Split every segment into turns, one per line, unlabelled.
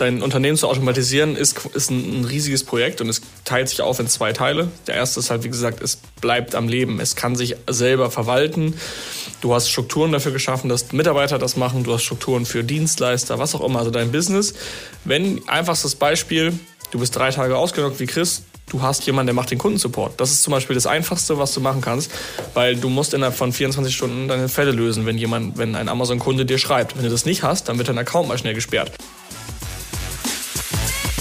dein Unternehmen zu automatisieren ist, ist ein, ein, riesiges Projekt und es teilt sich auf in zwei Teile. Der erste ist halt, wie gesagt, es bleibt am Leben. Es kann sich selber verwalten. Du hast Strukturen dafür geschaffen, dass Mitarbeiter das machen. Du hast Strukturen für Dienstleister, was auch immer. Also dein Business. Wenn, einfachstes Beispiel, du bist drei Tage ausgelockt wie Chris, du hast jemanden, der macht den Kundensupport. Das ist zum Beispiel das Einfachste, was du machen kannst, weil du musst innerhalb von 24 Stunden deine Fälle lösen, wenn jemand, wenn ein Amazon-Kunde dir schreibt. Wenn du das nicht hast, dann wird dein Account mal schnell gesperrt.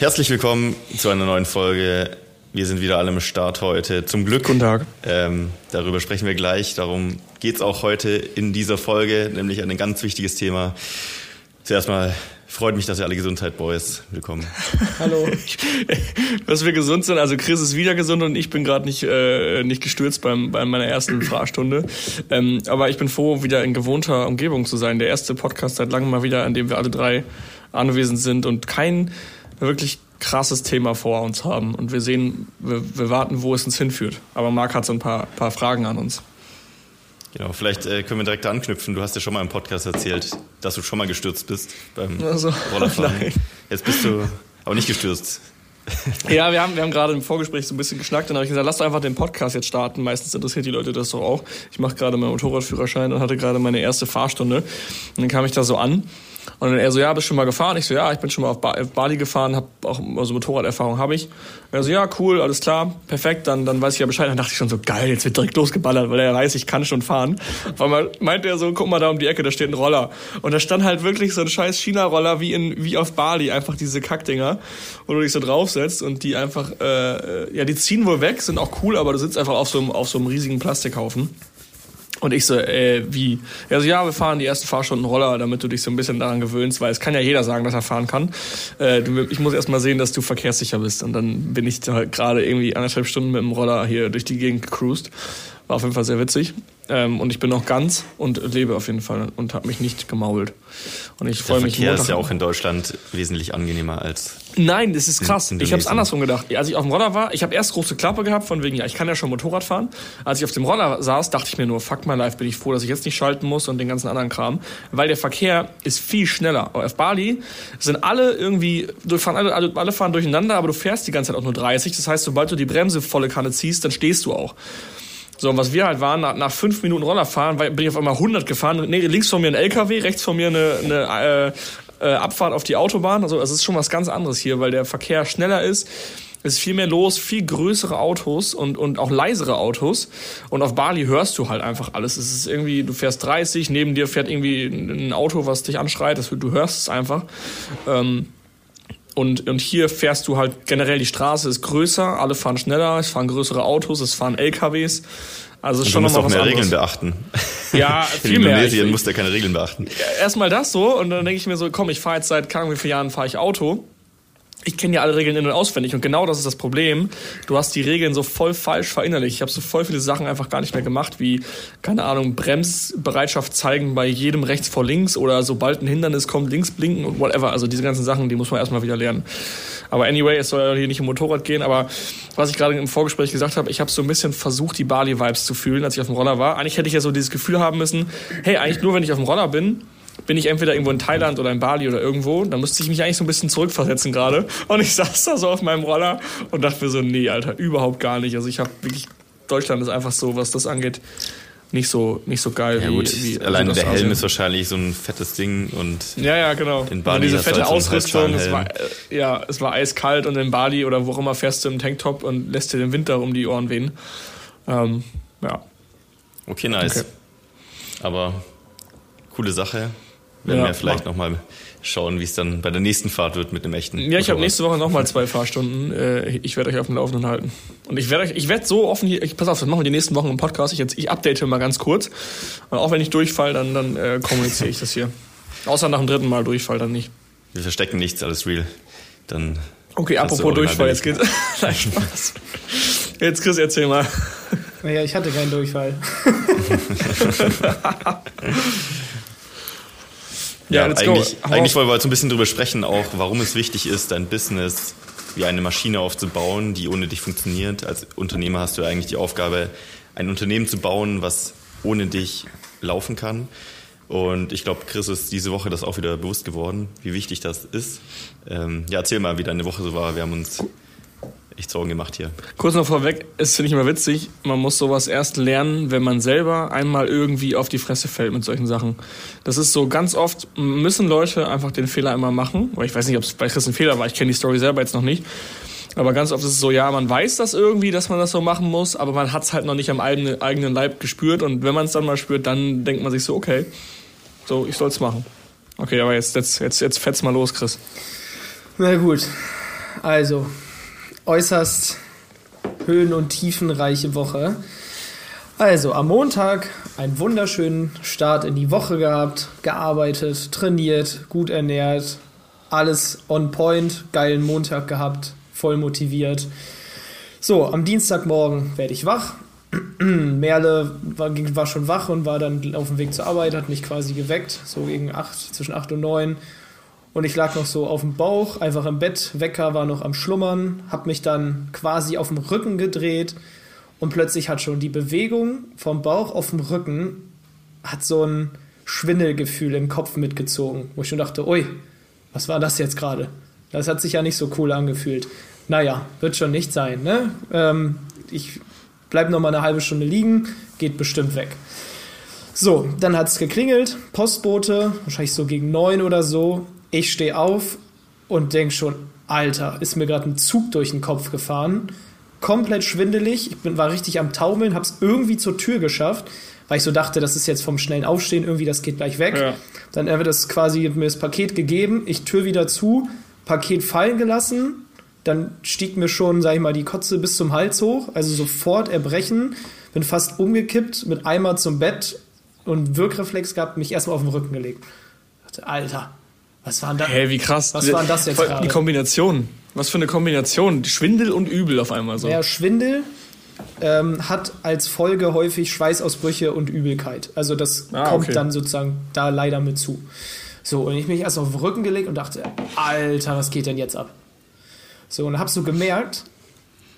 Herzlich willkommen zu einer neuen Folge. Wir sind wieder alle im Start heute. Zum Glück.
Guten Tag.
Ähm, darüber sprechen wir gleich. Darum geht es auch heute in dieser Folge, nämlich ein ganz wichtiges Thema. Zuerst mal freut mich, dass ihr alle gesund seid, Boys. Willkommen.
Hallo. dass wir gesund sind. Also Chris ist wieder gesund und ich bin gerade nicht, äh, nicht gestürzt beim, bei meiner ersten Fahrstunde. Ähm, aber ich bin froh, wieder in gewohnter Umgebung zu sein. Der erste Podcast seit langem mal wieder, an dem wir alle drei anwesend sind und kein wirklich krasses Thema vor uns haben und wir sehen, wir, wir warten, wo es uns hinführt. Aber Marc hat so ein paar, paar Fragen an uns.
Genau, vielleicht äh, können wir direkt anknüpfen. Du hast ja schon mal im Podcast erzählt, dass du schon mal gestürzt bist beim
also,
Rollerfahren. Nein. Jetzt bist du aber nicht gestürzt.
ja, wir haben, wir haben gerade im Vorgespräch so ein bisschen geschnackt. Dann habe ich gesagt, lass doch einfach den Podcast jetzt starten. Meistens interessiert die Leute das doch auch. Ich mache gerade meinen Motorradführerschein und hatte gerade meine erste Fahrstunde. Und dann kam ich da so an und dann er so, ja, bist schon mal gefahren? Ich so, ja, ich bin schon mal auf Bali gefahren, habe auch also Motorraderfahrung habe ich. Er so, ja, cool, alles klar, perfekt, dann, dann weiß ich ja Bescheid. Dann dachte ich schon so, geil, jetzt wird direkt losgeballert, weil er weiß, ich kann schon fahren. Auf einmal meinte er so, guck mal da um die Ecke, da steht ein Roller. Und da stand halt wirklich so ein scheiß China-Roller wie in wie auf Bali, einfach diese Kackdinger, wo du dich so draufsetzt und die einfach, äh, ja, die ziehen wohl weg, sind auch cool, aber du sitzt einfach auf so einem, auf so einem riesigen Plastikhaufen. Und ich so, äh, wie? Er so, ja, wir fahren die ersten Fahrstunden Roller, damit du dich so ein bisschen daran gewöhnst, weil es kann ja jeder sagen, dass er fahren kann. Äh, du, ich muss erst mal sehen, dass du verkehrssicher bist. Und dann bin ich da gerade irgendwie anderthalb Stunden mit dem Roller hier durch die Gegend gecruised. War auf jeden Fall sehr witzig. Ähm, und ich bin noch ganz und lebe auf jeden Fall und habe mich nicht gemault. Und ich freue mich.
Der Verkehr ist ja auch in Deutschland wesentlich angenehmer als.
Nein, das ist krass. Ich habe es andersrum gedacht. Als ich auf dem Roller war, ich habe erst große Klappe gehabt von wegen, ja, ich kann ja schon Motorrad fahren. Als ich auf dem Roller saß, dachte ich mir nur, fuck my life, bin ich froh, dass ich jetzt nicht schalten muss und den ganzen anderen Kram, weil der Verkehr ist viel schneller. Auf Bali sind alle irgendwie, fahren alle, alle fahren durcheinander, aber du fährst die ganze Zeit auch nur 30. Das heißt, sobald du die Bremse volle Kanne ziehst, dann stehst du auch. So, und was wir halt waren, nach, nach fünf Minuten Rollerfahren, bin ich auf einmal 100 gefahren. Nee, links von mir ein LKW, rechts von mir eine, eine äh, äh, Abfahrt auf die Autobahn. Also es ist schon was ganz anderes hier, weil der Verkehr schneller ist. Es ist viel mehr los, viel größere Autos und, und auch leisere Autos. Und auf Bali hörst du halt einfach alles. Es ist irgendwie, du fährst 30, neben dir fährt irgendwie ein Auto, was dich anschreit. Das, du hörst es einfach. Ähm, und, und hier fährst du halt generell, die Straße ist größer, alle fahren schneller, es fahren größere Autos, es fahren LKWs. Also ist schon
du musst
auch
mehr
anderes.
Regeln beachten.
Ja, viel
In
mehr.
Indonesien musst du keine Regeln beachten.
Erstmal das so und dann denke ich mir so, komm, ich fahre jetzt seit Ahnung wie vielen Jahren fahre ich Auto ich kenne ja alle Regeln in- und auswendig und genau das ist das Problem. Du hast die Regeln so voll falsch verinnerlicht. Ich habe so voll viele Sachen einfach gar nicht mehr gemacht, wie, keine Ahnung, Bremsbereitschaft zeigen bei jedem rechts vor links oder sobald ein Hindernis kommt, links blinken und whatever. Also diese ganzen Sachen, die muss man erstmal wieder lernen. Aber anyway, es soll ja hier nicht um Motorrad gehen, aber was ich gerade im Vorgespräch gesagt habe, ich habe so ein bisschen versucht, die Bali-Vibes zu fühlen, als ich auf dem Roller war. Eigentlich hätte ich ja so dieses Gefühl haben müssen, hey, eigentlich nur wenn ich auf dem Roller bin, bin ich entweder irgendwo in Thailand oder in Bali oder irgendwo. Da musste ich mich eigentlich so ein bisschen zurückversetzen gerade. Und ich saß da so auf meinem Roller und dachte mir so, nee, Alter, überhaupt gar nicht. Also ich habe wirklich, Deutschland ist einfach so, was das angeht, nicht so, nicht so geil
ja,
wie,
gut.
wie
Alleine der Helm ist wahrscheinlich so ein fettes Ding und.
Ja, ja, genau.
In Bali
und diese fette
halt
Ausrüstung, es war, ja, es war eiskalt und in Bali oder wo auch immer fährst du im Tanktop und lässt dir den Winter um die Ohren wehen. Ähm, ja.
Okay, nice. Okay. Aber coole Sache. Werden
Ja,
wir vielleicht nochmal schauen, wie es dann bei der nächsten Fahrt wird mit dem echten.
Ja, ich habe nächste Woche nochmal zwei Fahrstunden. Äh, Ich werde euch auf dem Laufenden halten. Und ich werde euch, ich werde so offen hier, ich, pass auf, das machen wir die nächsten Wochen im Podcast. Ich, jetzt, ich update mal ganz kurz. Und auch wenn ich durchfall, dann, dann äh, kommuniziere ich das hier. Außer nach dem dritten Mal Durchfall dann nicht.
Wir verstecken nichts, alles real. Dann
Okay, apropos Durchfall, jetzt geht's. Nein, Spaß. Jetzt Chris, erzähl mal.
Naja, ich hatte keinen Durchfall.
Ja,
let's
eigentlich, eigentlich wollen wir so ein bisschen drüber sprechen, auch warum es wichtig ist, dein Business wie eine Maschine aufzubauen, die ohne dich funktioniert. Als Unternehmer hast du eigentlich die Aufgabe, ein Unternehmen zu bauen, was ohne dich laufen kann. Und ich glaube, Chris ist diese Woche das auch wieder bewusst geworden, wie wichtig das ist. Ähm, ja, erzähl mal, wie deine Woche so war. Wir haben uns echt Sorgen gemacht hier.
Kurz noch vorweg, es finde ich immer witzig, man muss sowas erst lernen, wenn man selber einmal irgendwie auf die Fresse fällt mit solchen Sachen. Das ist so, ganz oft müssen Leute einfach den Fehler einmal machen, weil ich weiß nicht, ob es bei Chris ein Fehler war, ich kenne die Story selber jetzt noch nicht. Aber ganz oft ist es so, ja, man weiß das irgendwie, dass man das so machen muss, aber man hat es halt noch nicht am eigenen, eigenen Leib gespürt und wenn man es dann mal spürt, dann denkt man sich so, okay, so, ich soll es machen. Okay, aber jetzt, jetzt, jetzt, jetzt fetz mal los, Chris.
Na gut. Also, äußerst höhen- und tiefenreiche Woche. Also, am Montag einen wunderschönen Start in die Woche gehabt, gearbeitet, trainiert, gut ernährt, alles on point, geilen Montag gehabt, voll motiviert. So, am Dienstagmorgen werde ich wach. Merle war, war schon wach und war dann auf dem Weg zur Arbeit, hat mich quasi geweckt, so gegen acht, zwischen 8 und 9. Und ich lag noch so auf dem Bauch, einfach im Bett. Wecker war noch am Schlummern, hab mich dann quasi auf dem Rücken gedreht und plötzlich hat schon die Bewegung vom Bauch auf dem Rücken hat so ein Schwindelgefühl im Kopf mitgezogen, wo ich schon dachte, ui, was war das jetzt gerade? Das hat sich ja nicht so cool angefühlt. Naja, wird schon nicht sein, ne? Ähm, ich bleib noch mal eine halbe Stunde liegen, geht bestimmt weg. So, dann hat es geklingelt, Postbote, wahrscheinlich so gegen neun oder so. Ich stehe auf und denk schon, Alter, ist mir gerade ein Zug durch den Kopf gefahren. Komplett schwindelig, ich bin, war richtig am Taumeln, hab's irgendwie zur Tür geschafft, weil ich so dachte, das ist jetzt vom schnellen Aufstehen irgendwie, das geht gleich weg.
Ja.
Dann wird das quasi mir das Paket gegeben, ich Tür wieder zu, Paket fallen gelassen, dann stieg mir schon, sag ich mal, die Kotze bis zum Hals hoch, also sofort erbrechen, bin fast umgekippt, mit Eimer zum Bett und Wirkreflex gehabt, mich erstmal auf den Rücken gelegt. Ich dachte, Alter, was war denn da?
Hä, wie krass.
Was war denn das jetzt
Voll
gerade?
Die Kombination. Was für eine Kombination. Schwindel und Übel auf einmal so.
Ja, Schwindel ähm, hat als Folge häufig Schweißausbrüche und Übelkeit. Also das
Ah,
kommt
okay.
dann sozusagen da leider mit zu. So, und ich mich erst auf den Rücken gelegt und dachte, Alter, was geht denn jetzt ab? So, und hab so gemerkt,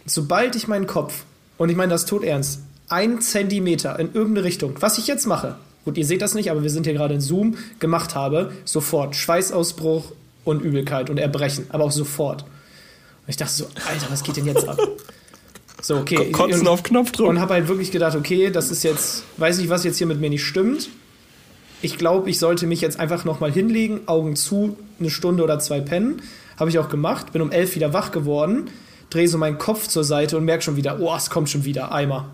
sobald ich meinen Kopf, und ich meine das tot ernst, ein Zentimeter in irgendeine Richtung, was ich jetzt mache, gut, ihr seht das nicht, aber wir sind hier gerade in Zoom, gemacht habe, sofort Schweißausbruch und Übelkeit und Erbrechen, aber auch sofort. Und ich dachte so, Alter, was geht denn jetzt ab? So, okay.
Ko- Kotzen
und,
auf Knopfdruck.
Und habe halt wirklich gedacht, okay, das ist jetzt, weiß nicht, was jetzt hier mit mir nicht stimmt. Ich glaube, ich sollte mich jetzt einfach nochmal hinlegen, Augen zu, eine Stunde oder zwei pennen. Habe ich auch gemacht, bin um elf wieder wach geworden, drehe so meinen Kopf zur Seite und merke schon wieder, oh, es kommt schon wieder, Eimer.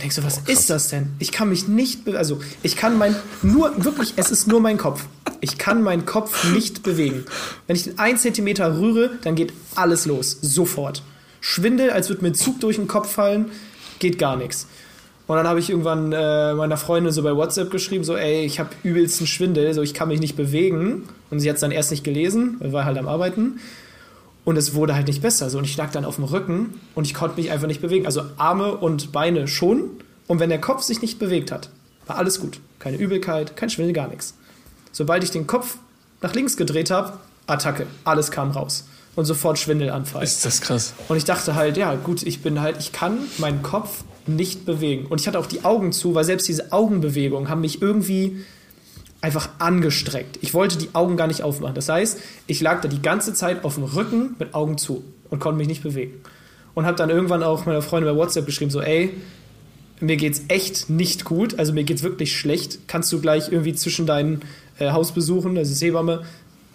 Und denk so, was ist das denn? Ich kann mich nicht, also ich kann mein, nur, wirklich, es ist nur mein Kopf. Ich kann meinen Kopf nicht bewegen. Wenn ich den einen Zentimeter rühre, dann geht alles los, sofort. Schwindel, als würde mir ein Zug durch den Kopf fallen, geht gar nichts. Und dann habe ich irgendwann äh, meiner Freundin so bei WhatsApp geschrieben, so, ey, ich habe übelsten Schwindel, so ich kann mich nicht bewegen. Und sie hat es dann erst nicht gelesen, weil war halt am Arbeiten. Und es wurde halt nicht besser. So, und ich lag dann auf dem Rücken und ich konnte mich einfach nicht bewegen. Also Arme und Beine schon. Und wenn der Kopf sich nicht bewegt hat, war alles gut. Keine Übelkeit, kein Schwindel, gar nichts. Sobald ich den Kopf nach links gedreht habe, Attacke, alles kam raus. Und sofort Schwindelanfall.
Ist das krass.
Und ich dachte halt, ja, gut, ich bin halt, ich kann meinen Kopf nicht bewegen. Und ich hatte auch die Augen zu, weil selbst diese Augenbewegungen haben mich irgendwie einfach angestreckt. Ich wollte die Augen gar nicht aufmachen. Das heißt, ich lag da die ganze Zeit auf dem Rücken mit Augen zu und konnte mich nicht bewegen. Und habe dann irgendwann auch meiner Freundin bei WhatsApp geschrieben, so, ey, mir geht's echt nicht gut, also mir geht's wirklich schlecht. Kannst du gleich irgendwie zwischen deinen äh, Hausbesuchen, also Hebamme,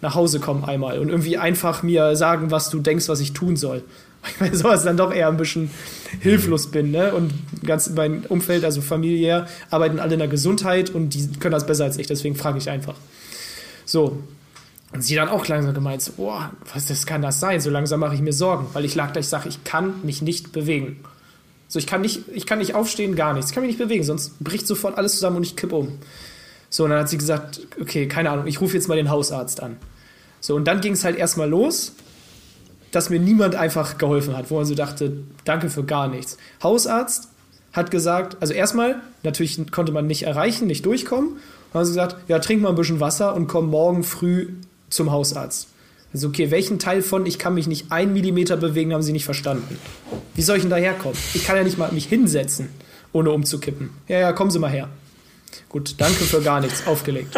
nach Hause kommen einmal und irgendwie einfach mir sagen, was du denkst, was ich tun soll. weil ich sowas dann doch eher ein bisschen hilflos bin. Ne? Und ganz mein Umfeld, also familiär, arbeiten alle in der Gesundheit und die können das besser als ich, deswegen frage ich einfach. So. Und sie dann auch langsam gemeint, so, boah, was das kann das sein? So langsam mache ich mir Sorgen, weil ich lag da, ich sage, ich kann mich nicht bewegen. So, ich kann nicht, ich kann nicht aufstehen, gar nichts. Ich kann mich nicht bewegen, sonst bricht sofort alles zusammen und ich kipp um. So, und dann hat sie gesagt, okay, keine Ahnung, ich rufe jetzt mal den Hausarzt an. So, und dann ging es halt erstmal los, dass mir niemand einfach geholfen hat, wo man so dachte, danke für gar nichts. Hausarzt hat gesagt, also erstmal, natürlich konnte man nicht erreichen, nicht durchkommen. Und haben sie gesagt, ja, trink mal ein bisschen Wasser und komm morgen früh zum Hausarzt. Also, okay, welchen Teil von ich kann mich nicht ein Millimeter bewegen, haben sie nicht verstanden. Wie soll ich denn daherkommen? Ich kann ja nicht mal mich hinsetzen, ohne umzukippen. Ja, ja, kommen Sie mal her. Gut, danke für gar nichts, aufgelegt.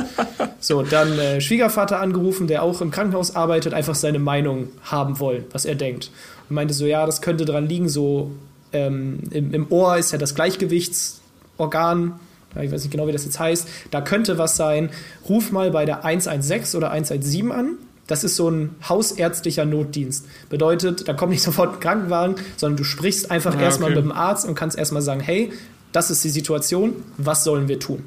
So, dann äh, Schwiegervater angerufen, der auch im Krankenhaus arbeitet, einfach seine Meinung haben wollen, was er denkt. Und meinte so, ja, das könnte dran liegen, so ähm, im, im Ohr ist ja das Gleichgewichtsorgan, ich weiß nicht genau, wie das jetzt heißt, da könnte was sein. Ruf mal bei der 116 oder 117 an. Das ist so ein hausärztlicher Notdienst. Bedeutet, da kommt nicht sofort ein Krankenwagen, sondern du sprichst einfach
Ja,
erstmal
okay.
mit dem Arzt und kannst erstmal sagen, hey, das ist die Situation, was sollen wir tun?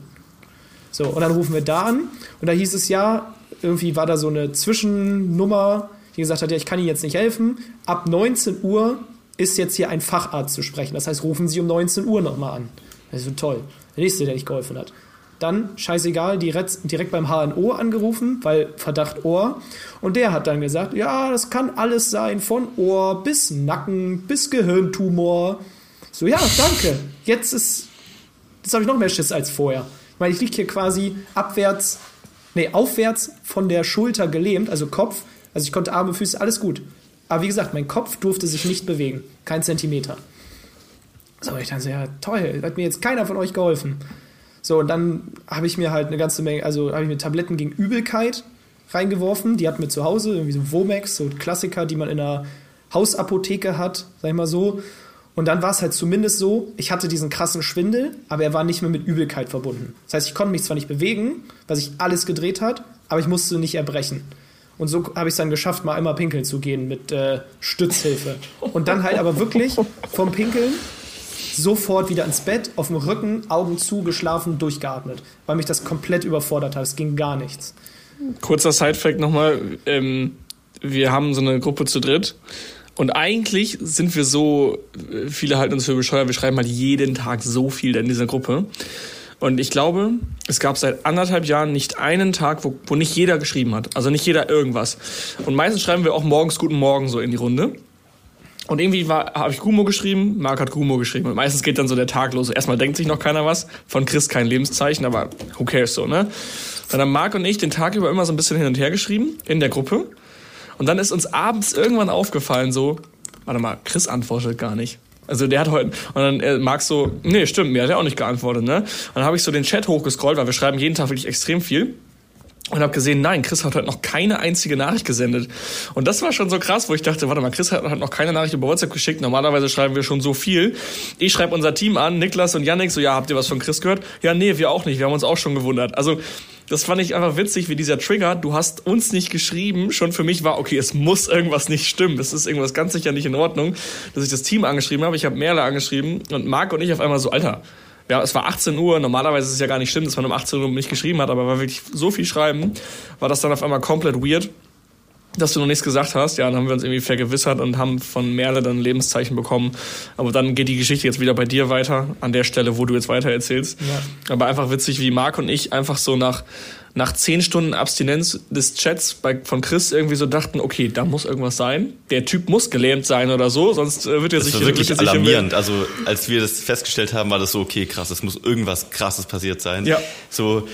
So, und dann rufen wir da an und da hieß es ja, irgendwie war da so eine Zwischennummer, die gesagt hat, ja, ich kann Ihnen jetzt nicht helfen. Ab 19 Uhr ist jetzt hier ein Facharzt zu sprechen. Das heißt, rufen Sie um 19 Uhr nochmal an. Das ist so toll. Der nächste, der nicht geholfen hat. Dann, scheißegal, direkt, direkt beim HNO angerufen, weil Verdacht Ohr. Und der hat dann gesagt, ja, das kann alles sein, von Ohr bis Nacken bis Gehirntumor. So, ja, danke. Jetzt ist, jetzt habe ich noch mehr Schiss als vorher. Ich meine, ich liege hier quasi abwärts, nee, aufwärts von der Schulter gelähmt, also Kopf. Also ich konnte Arme, Füße, alles gut. Aber wie gesagt, mein Kopf durfte sich nicht bewegen. Kein Zentimeter. So, ich dachte, ja, toll, hat mir jetzt keiner von euch geholfen. So, und dann habe ich mir halt eine ganze Menge, also habe ich mir Tabletten gegen Übelkeit reingeworfen. Die hatten wir zu Hause, irgendwie so Womex, so Klassiker, die man in einer Hausapotheke hat, sag ich mal so. Und dann war es halt zumindest so, ich hatte diesen krassen Schwindel, aber er war nicht mehr mit Übelkeit verbunden. Das heißt, ich konnte mich zwar nicht bewegen, weil sich alles gedreht hat, aber ich musste nicht erbrechen. Und so habe ich es dann geschafft, mal einmal pinkeln zu gehen mit äh, Stützhilfe. Und dann halt aber wirklich vom Pinkeln sofort wieder ins Bett, auf dem Rücken, Augen zu, geschlafen, durchgeatmet, weil mich das komplett überfordert hat. Es ging gar nichts.
Kurzer Sidefact nochmal. Ähm, wir haben so eine Gruppe zu dritt. Und eigentlich sind wir so, äh, viele halten uns für bescheuert, wir schreiben halt jeden Tag so viel in dieser Gruppe. Und ich glaube, es gab seit anderthalb Jahren nicht einen Tag, wo, wo nicht jeder geschrieben hat. Also nicht jeder irgendwas. Und meistens schreiben wir auch morgens Guten Morgen so in die Runde. Und irgendwie habe ich Gumo geschrieben, Marc hat Gumo geschrieben. Und meistens geht dann so der Tag los. Erstmal denkt sich noch keiner was. Von Chris kein Lebenszeichen, aber who cares so, ne? Dann haben Marc und ich den Tag über immer so ein bisschen hin und her geschrieben in der Gruppe. Und dann ist uns abends irgendwann aufgefallen, so, warte mal, Chris antwortet gar nicht. Also der hat heute, und dann äh, Marc so, nee, stimmt, mir hat er auch nicht geantwortet, ne? Und dann habe ich so den Chat hochgescrollt, weil wir schreiben jeden Tag wirklich extrem viel. Und habe gesehen, nein, Chris hat heute noch keine einzige Nachricht gesendet. Und das war schon so krass, wo ich dachte, warte mal, Chris hat, hat noch keine Nachricht über WhatsApp geschickt. Normalerweise schreiben wir schon so viel. Ich schreibe unser Team an, Niklas und Yannick, so, ja, habt ihr was von Chris gehört? Ja, nee, wir auch nicht. Wir haben uns auch schon gewundert. Also, das fand ich einfach witzig, wie dieser Trigger, du hast uns nicht geschrieben, schon für mich war, okay, es muss irgendwas nicht stimmen. Es ist irgendwas ganz sicher nicht in Ordnung, dass ich das Team angeschrieben habe. Ich habe Merle angeschrieben und Marc und ich auf einmal so, Alter, ja, es war 18 Uhr. Normalerweise ist es ja gar nicht schlimm, dass man um 18 Uhr nicht geschrieben hat, aber weil wir wirklich so viel schreiben, war das dann auf einmal komplett weird, dass du noch nichts gesagt hast. Ja, dann haben wir uns irgendwie vergewissert und haben von Merle dann ein Lebenszeichen bekommen. Aber dann geht die Geschichte jetzt wieder bei dir weiter, an der Stelle, wo du jetzt weiter erzählst.
Ja.
Aber einfach witzig, wie Marc und ich einfach so nach nach zehn Stunden Abstinenz des Chats bei, von Chris irgendwie so dachten, okay, da muss irgendwas sein. Der Typ muss gelähmt sein oder so, sonst äh, wird er
Das
sich
war wirklich
wird er
alarmierend. Also als wir das festgestellt haben, war das so, okay, krass, es muss irgendwas krasses passiert sein.
Ja.
So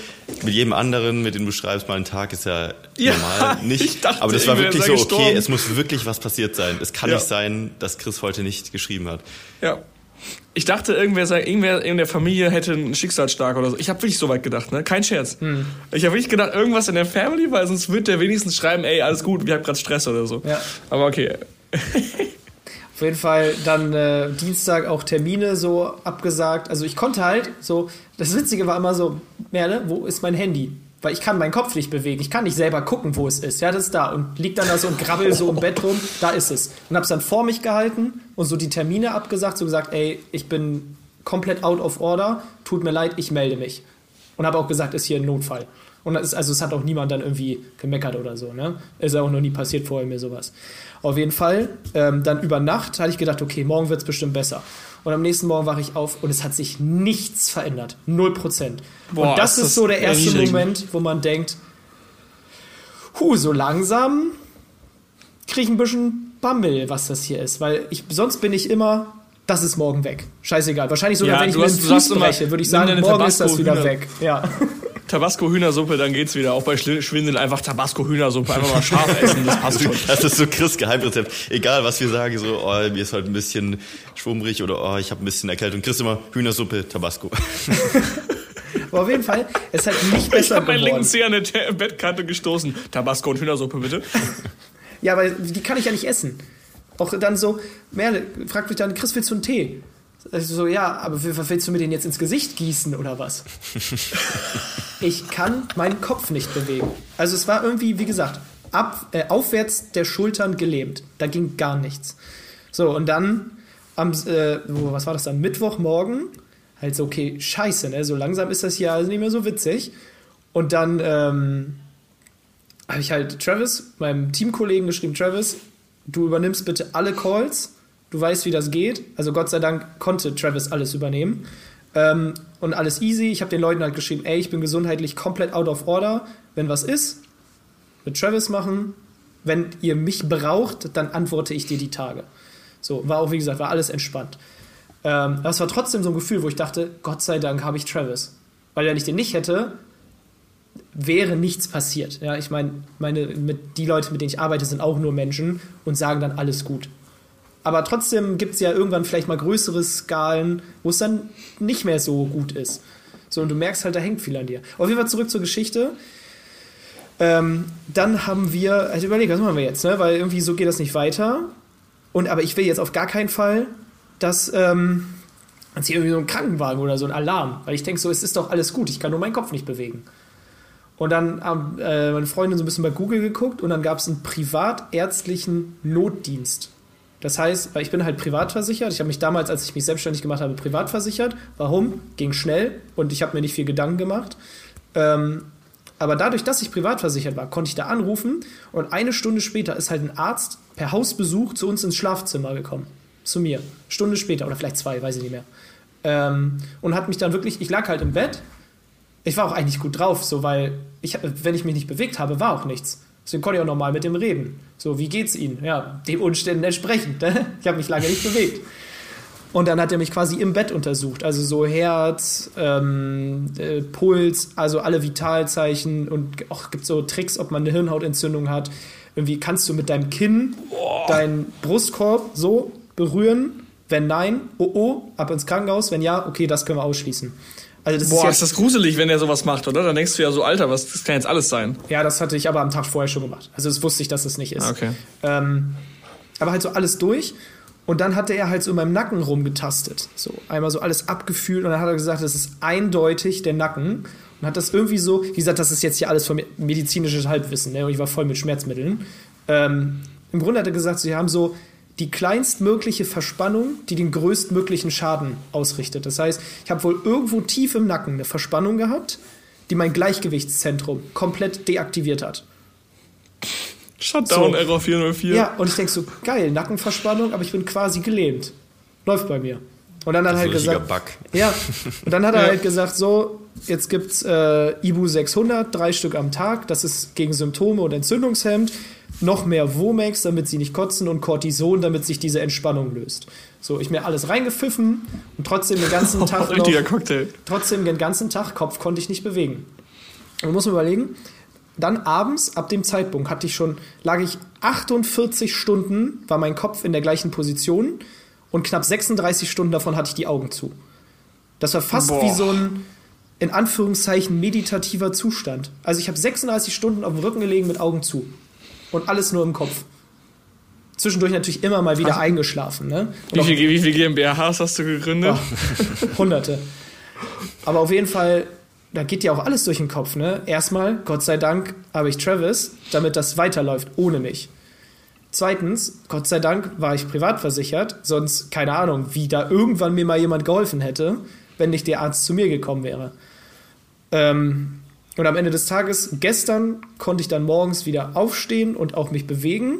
mit jedem anderen, mit dem du schreibst, mal ein Tag ist ja,
Ja,
normal nicht.
ich dachte,
Aber das war wirklich so,
er
okay,
gestorben.
es muss wirklich was passiert sein. Es kann
Ja.
nicht sein, dass Chris heute nicht geschrieben hat.
Ja. Ich dachte, irgendwer, sei- irgendwer in der Familie hätte einen Schicksalsschlag oder so. Ich habe wirklich so weit gedacht, ne? Kein Scherz.
Hm.
Ich habe wirklich gedacht, irgendwas in der Family, weil sonst wird der wenigstens schreiben, ey, alles gut, wir haben gerade Stress oder so.
Ja.
Aber okay.
Auf jeden Fall dann äh, Dienstag auch Termine so abgesagt. Also ich konnte halt so, das Witzige war immer so, Merle, wo ist mein Handy? Weil ich kann meinen Kopf nicht bewegen. Ich kann nicht selber gucken, wo es ist. Ja, das ist da und liegt dann da so und grabbel so im Bett rum. Da ist es. Und hab's dann vor mich gehalten und so die Termine abgesagt, so gesagt, ey, ich bin komplett out of order. Tut mir leid, ich melde mich. Und habe auch gesagt, ist hier ein Notfall. Und das ist, also es hat auch niemand dann irgendwie gemeckert oder so. Ne? Ist ja auch noch nie passiert vorher mir sowas. Auf jeden Fall, ähm, dann über Nacht hatte ich gedacht, okay, morgen wird es bestimmt besser. Und am nächsten Morgen wache ich auf und es hat sich nichts verändert. Null Prozent. Und das ist, das so der erste erniedrig. Moment, wo man denkt, hu, so langsam kriege ich ein bisschen Bammel, was das hier ist. Weil ich, sonst bin ich immer, das ist morgen weg. Scheißegal. Wahrscheinlich sogar, ja, wenn ich mir den Fuß breche, würde ich sagen, morgen ist das wieder weg. Ja.
Tabasco-Hühnersuppe, dann geht's wieder. Auch bei Schwindel einfach Tabasco-Hühnersuppe, einfach mal scharf essen, das passt schon.
Das ist so Chris Geheimrezept. Egal, was wir sagen, so, oh, mir ist halt ein bisschen schwummrig oder oh, ich habe ein bisschen Erkältung. Chris immer Hühnersuppe, Tabasco.
Aber auf jeden Fall, es ist halt nicht besser
Ich habe meinen linken Zeh an der Bettkante gestoßen. Tabasco und Hühnersuppe, bitte.
ja, aber die kann ich ja nicht essen. Auch dann so, Merle fragt mich dann, Chris, willst du einen Tee? Also so, ja, aber willst du mir den jetzt ins Gesicht gießen oder was? Ich kann meinen Kopf nicht bewegen. Also es war irgendwie, wie gesagt, ab, äh, aufwärts der Schultern gelähmt. Da ging gar nichts. So, und dann am, äh, was war das dann? Mittwochmorgen, halt so, okay, scheiße, ne? So langsam ist das hier also nicht mehr so witzig. Und dann ähm, habe ich halt Travis, meinem Teamkollegen geschrieben, Travis, du übernimmst bitte alle Calls du weißt, wie das geht. Also Gott sei Dank konnte Travis alles übernehmen. Ähm, und alles easy. Ich habe den Leuten halt geschrieben, ey, ich bin gesundheitlich komplett out of order. Wenn was ist, mit Travis machen. Wenn ihr mich braucht, dann antworte ich dir die Tage. So, war auch, wie gesagt, war alles entspannt. Ähm, aber es war trotzdem so ein Gefühl, wo ich dachte, Gott sei Dank habe ich Travis. Weil wenn ich den nicht hätte, wäre nichts passiert. Ja, ich meine, meine, mit, die Leute, mit denen ich arbeite, sind auch nur Menschen und sagen dann alles gut. Aber trotzdem gibt es ja irgendwann vielleicht mal größere Skalen, wo es dann nicht mehr so gut ist. So, und du merkst halt, da hängt viel an dir. Auf jeden Fall zurück zur Geschichte. Ähm, dann haben wir, also überlegt, was machen wir jetzt, ne? Weil irgendwie so geht das nicht weiter. Und aber ich will jetzt auf gar keinen Fall, dass ähm, hier irgendwie so ein Krankenwagen oder so ein Alarm. Weil ich denke so, es ist doch alles gut, ich kann nur meinen Kopf nicht bewegen. Und dann haben äh, meine Freundin so ein bisschen bei Google geguckt und dann gab es einen privatärztlichen Notdienst. Das heißt, ich bin halt privat versichert. Ich habe mich damals, als ich mich selbstständig gemacht habe, privat versichert. Warum? Ging schnell und ich habe mir nicht viel Gedanken gemacht. Ähm, aber dadurch, dass ich privat versichert war, konnte ich da anrufen und eine Stunde später ist halt ein Arzt per Hausbesuch zu uns ins Schlafzimmer gekommen. Zu mir. Stunde später oder vielleicht zwei, weiß ich nicht mehr. Ähm, und hat mich dann wirklich, ich lag halt im Bett. Ich war auch eigentlich gut drauf, so weil ich, wenn ich mich nicht bewegt habe, war auch nichts. Deswegen konnte ich auch normal mit dem reden. So, wie geht's Ihnen? Ja, dem Umständen entsprechend. Ne? Ich habe mich lange nicht bewegt. Und dann hat er mich quasi im Bett untersucht. Also so Herz, ähm, äh, Puls, also alle Vitalzeichen und auch gibt so Tricks, ob man eine Hirnhautentzündung hat. Irgendwie kannst du mit deinem Kinn Boah. deinen Brustkorb so berühren. Wenn nein, oh oh, ab ins Krankenhaus. Wenn ja, okay, das können wir ausschließen.
Also das Boah, ist, ja, ist das gruselig, wenn er sowas macht, oder? Dann denkst du ja so, Alter, was, das kann jetzt alles sein.
Ja, das hatte ich aber am Tag vorher schon gemacht. Also das wusste ich, dass es nicht ist.
Okay.
Ähm, aber halt so alles durch. Und dann hatte er halt so in meinem Nacken rumgetastet. So einmal so alles abgefühlt und dann hat er gesagt, das ist eindeutig der Nacken. Und hat das irgendwie so, wie gesagt, das ist jetzt hier alles von medizinisches Halbwissen, ne? Und ich war voll mit Schmerzmitteln. Ähm, Im Grunde hat er gesagt, sie haben so die kleinstmögliche Verspannung, die den größtmöglichen Schaden ausrichtet. Das heißt, ich habe wohl irgendwo tief im Nacken eine Verspannung gehabt, die mein Gleichgewichtszentrum komplett deaktiviert hat.
Shutdown so. Error 404.
Ja, und ich denke so, geil, Nackenverspannung, aber ich bin quasi gelähmt. Läuft bei mir. Und dann hat er halt gesagt,
Bug.
ja, und dann hat er ja. halt gesagt, so, jetzt gibt's äh, Ibu 600, drei Stück am Tag, das ist gegen Symptome und Entzündungshemd noch mehr Womex, damit sie nicht kotzen und Cortison, damit sich diese Entspannung löst. So, ich mir alles reingepfiffen und trotzdem den ganzen Tag
noch, Cocktail.
trotzdem den ganzen Tag Kopf konnte ich nicht bewegen. Man muss mir überlegen, dann abends, ab dem Zeitpunkt, hatte ich schon, lag ich 48 Stunden, war mein Kopf in der gleichen Position und knapp 36 Stunden davon hatte ich die Augen zu. Das war fast Boah. wie so ein, in Anführungszeichen, meditativer Zustand. Also ich habe 36 Stunden auf dem Rücken gelegen mit Augen zu und alles nur im Kopf. Zwischendurch natürlich immer mal wieder Ach. eingeschlafen. Ne?
Wie viele viel GmbHs hast du gegründet?
Oh, hunderte. Aber auf jeden Fall da geht ja auch alles durch den Kopf, ne? Erstmal, Gott sei Dank, habe ich Travis, damit das weiterläuft ohne mich. Zweitens, Gott sei Dank war ich privat versichert, sonst keine Ahnung, wie da irgendwann mir mal jemand geholfen hätte, wenn nicht der Arzt zu mir gekommen wäre. Ähm, und am Ende des Tages, gestern konnte ich dann morgens wieder aufstehen und auch mich bewegen.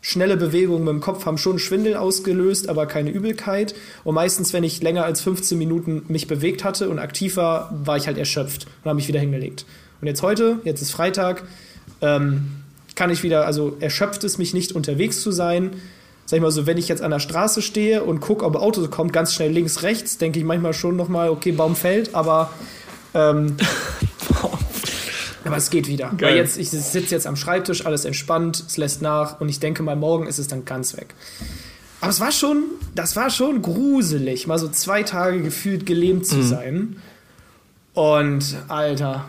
Schnelle Bewegungen mit dem Kopf haben schon Schwindel ausgelöst, aber keine Übelkeit. Und meistens, wenn ich länger als 15 Minuten mich bewegt hatte und aktiv war, war ich halt erschöpft und habe mich wieder hingelegt. Und jetzt heute, jetzt ist Freitag, ähm, kann ich wieder, also erschöpft es mich nicht, unterwegs zu sein. Sag ich mal so, wenn ich jetzt an der Straße stehe und gucke, ob ein Auto kommt, ganz schnell links, rechts, denke ich manchmal schon nochmal, okay, Baum fällt, aber ähm, aber es geht wieder. Geil. Weil jetzt, ich sitze jetzt am Schreibtisch, alles entspannt, es lässt nach und ich denke mal, morgen ist es dann ganz weg. Aber es war schon, das war schon gruselig, mal so zwei Tage gefühlt gelähmt zu mhm. sein. Und Alter,